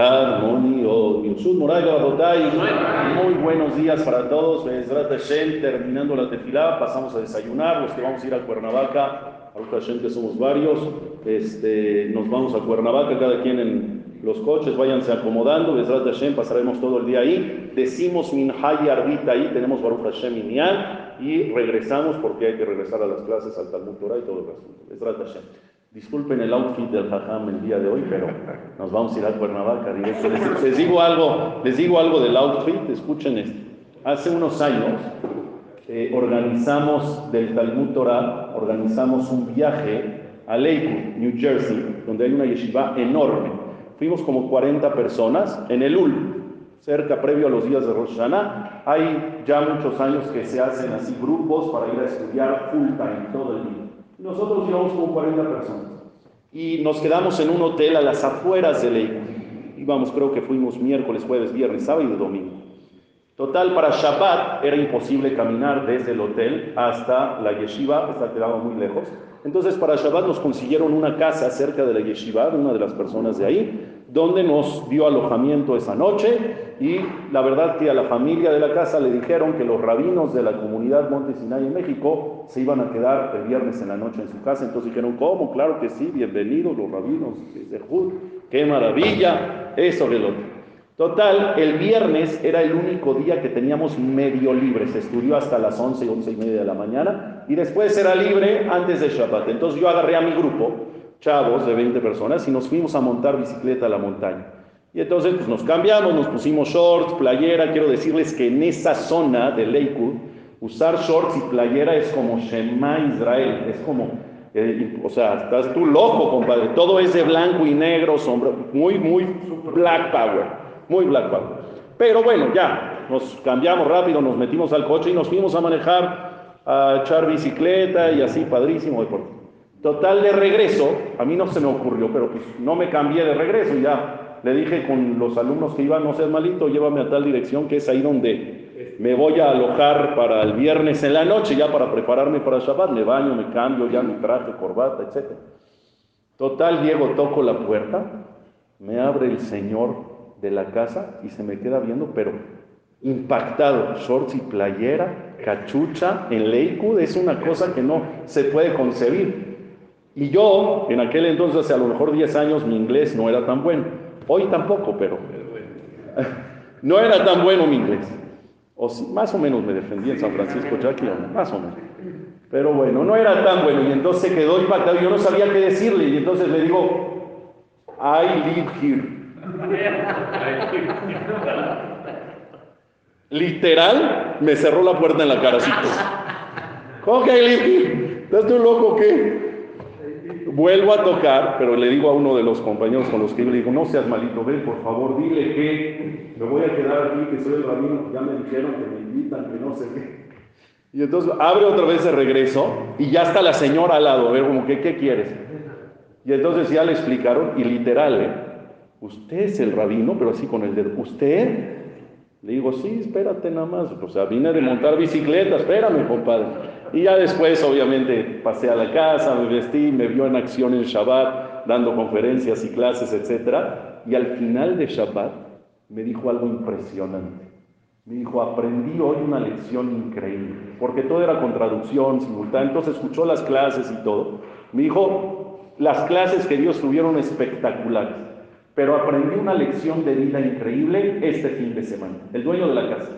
armonio. Muy buenos días para todos. terminando la tefilá, pasamos a desayunar. Los que vamos a ir a Cuernavaca, a Hashem que somos varios, este, nos vamos a Cuernavaca, cada quien en los coches, váyanse acomodando. Bezrat Hashem, pasaremos todo el día ahí. Decimos Minhay Arbita ahí, tenemos Baruch Hashem y y regresamos porque hay que regresar a las clases, al Talmud Torah y todo el asunto. Bezrat Hashem. Disculpen el outfit del Jajam el día de hoy, pero nos vamos a ir a Cuernavaca directo. Les, digo algo, les digo algo del outfit, escuchen esto. Hace unos años eh, organizamos del Talmud Torah, organizamos un viaje a Lakewood, New Jersey, donde hay una yeshiva enorme. Fuimos como 40 personas en el UL, cerca previo a los días de Rosh Hashanah. Hay ya muchos años que se hacen así grupos para ir a estudiar full time todo el día. Nosotros íbamos como 40 personas y nos quedamos en un hotel a las afueras de Lakewood. Íbamos, creo que fuimos miércoles, jueves, viernes, sábado y domingo. Total, para Shabbat era imposible caminar desde el hotel hasta la yeshiva, está quedaba muy lejos. Entonces, para Shabbat nos consiguieron una casa cerca de la yeshiva, de una de las personas de ahí, donde nos dio alojamiento esa noche y la verdad que a la familia de la casa le dijeron que los rabinos de la comunidad Monte Sinai en México se iban a quedar el viernes en la noche en su casa. Entonces dijeron, ¿cómo? Claro que sí, bienvenidos los rabinos de Jud, qué maravilla, eso que lo Total, el viernes era el único día que teníamos medio libre. Se estudió hasta las 11, 11 y media de la mañana y después era libre antes de Shabbat. Entonces yo agarré a mi grupo chavos de 20 personas y nos fuimos a montar bicicleta a la montaña. Y entonces pues, nos cambiamos, nos pusimos shorts, playera. Quiero decirles que en esa zona de Lakewood, usar shorts y playera es como Shema Israel, es como, eh, o sea, estás tú loco, compadre. Todo es de blanco y negro, sombra, muy, muy Black Power, muy Black Power. Pero bueno, ya, nos cambiamos rápido, nos metimos al coche y nos fuimos a manejar, a echar bicicleta y así, padrísimo deporte. Total de regreso, a mí no se me ocurrió, pero pues no me cambié de regreso, ya le dije con los alumnos que iban, no seas malito, llévame a tal dirección que es ahí donde me voy a alojar para el viernes en la noche, ya para prepararme para Shabbat, me baño, me cambio, ya mi traje, corbata, etc. Total, Diego, toco la puerta, me abre el señor de la casa y se me queda viendo, pero impactado, shorts y playera, cachucha en Lakewood, es una cosa que no se puede concebir. Y yo, en aquel entonces, hace a lo mejor 10 años, mi inglés no era tan bueno. Hoy tampoco, pero no era tan bueno mi inglés. O más o menos me defendí en San Francisco, Jackie, más o menos. Pero bueno, no era tan bueno. Y entonces quedó impactado. Yo no sabía qué decirle. Y entonces le digo, I live here. Literal, me cerró la puerta en la cara. Así, ¿Cómo que I live here? ¿Estás tú loco qué? Vuelvo a tocar, pero le digo a uno de los compañeros con los que le digo, no seas malito, ven, por favor, dile que me voy a quedar aquí, que soy el rabino, ya me dijeron que me invitan, que no sé qué. Y entonces abre otra vez de regreso y ya está la señora al lado, a ver, como que, ¿qué quieres? Y entonces ya le explicaron, y literal, ¿eh? usted es el rabino, pero así con el dedo, ¿usted? Le digo, sí, espérate nada más, o sea, vine de montar bicicleta, espérame, compadre. Y ya después, obviamente, pasé a la casa, me vestí, me vio en acción en Shabbat, dando conferencias y clases, etc. Y al final de Shabbat me dijo algo impresionante. Me dijo, aprendí hoy una lección increíble, porque todo era con traducción simultánea, entonces escuchó las clases y todo. Me dijo, las clases que Dios tuvieron espectaculares, pero aprendí una lección de vida increíble este fin de semana. El dueño de la casa.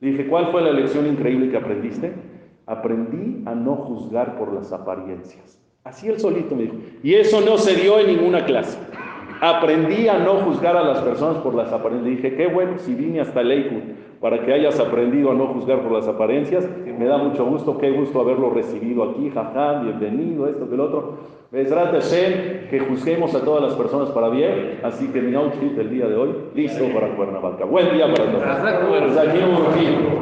Le dije, ¿cuál fue la lección increíble que aprendiste? aprendí a no juzgar por las apariencias. Así él solito me dijo. Y eso no se dio en ninguna clase. Aprendí a no juzgar a las personas por las apariencias. Dije, qué bueno, si vine hasta Lakewood para que hayas aprendido a no juzgar por las apariencias. Me da mucho gusto, qué gusto haberlo recibido aquí. Jajá, bienvenido, esto que el otro. Besrat Hashem, que juzguemos a todas las personas para bien. Así que mi outfit del día de hoy, listo para Cuernavaca. Buen día para todos.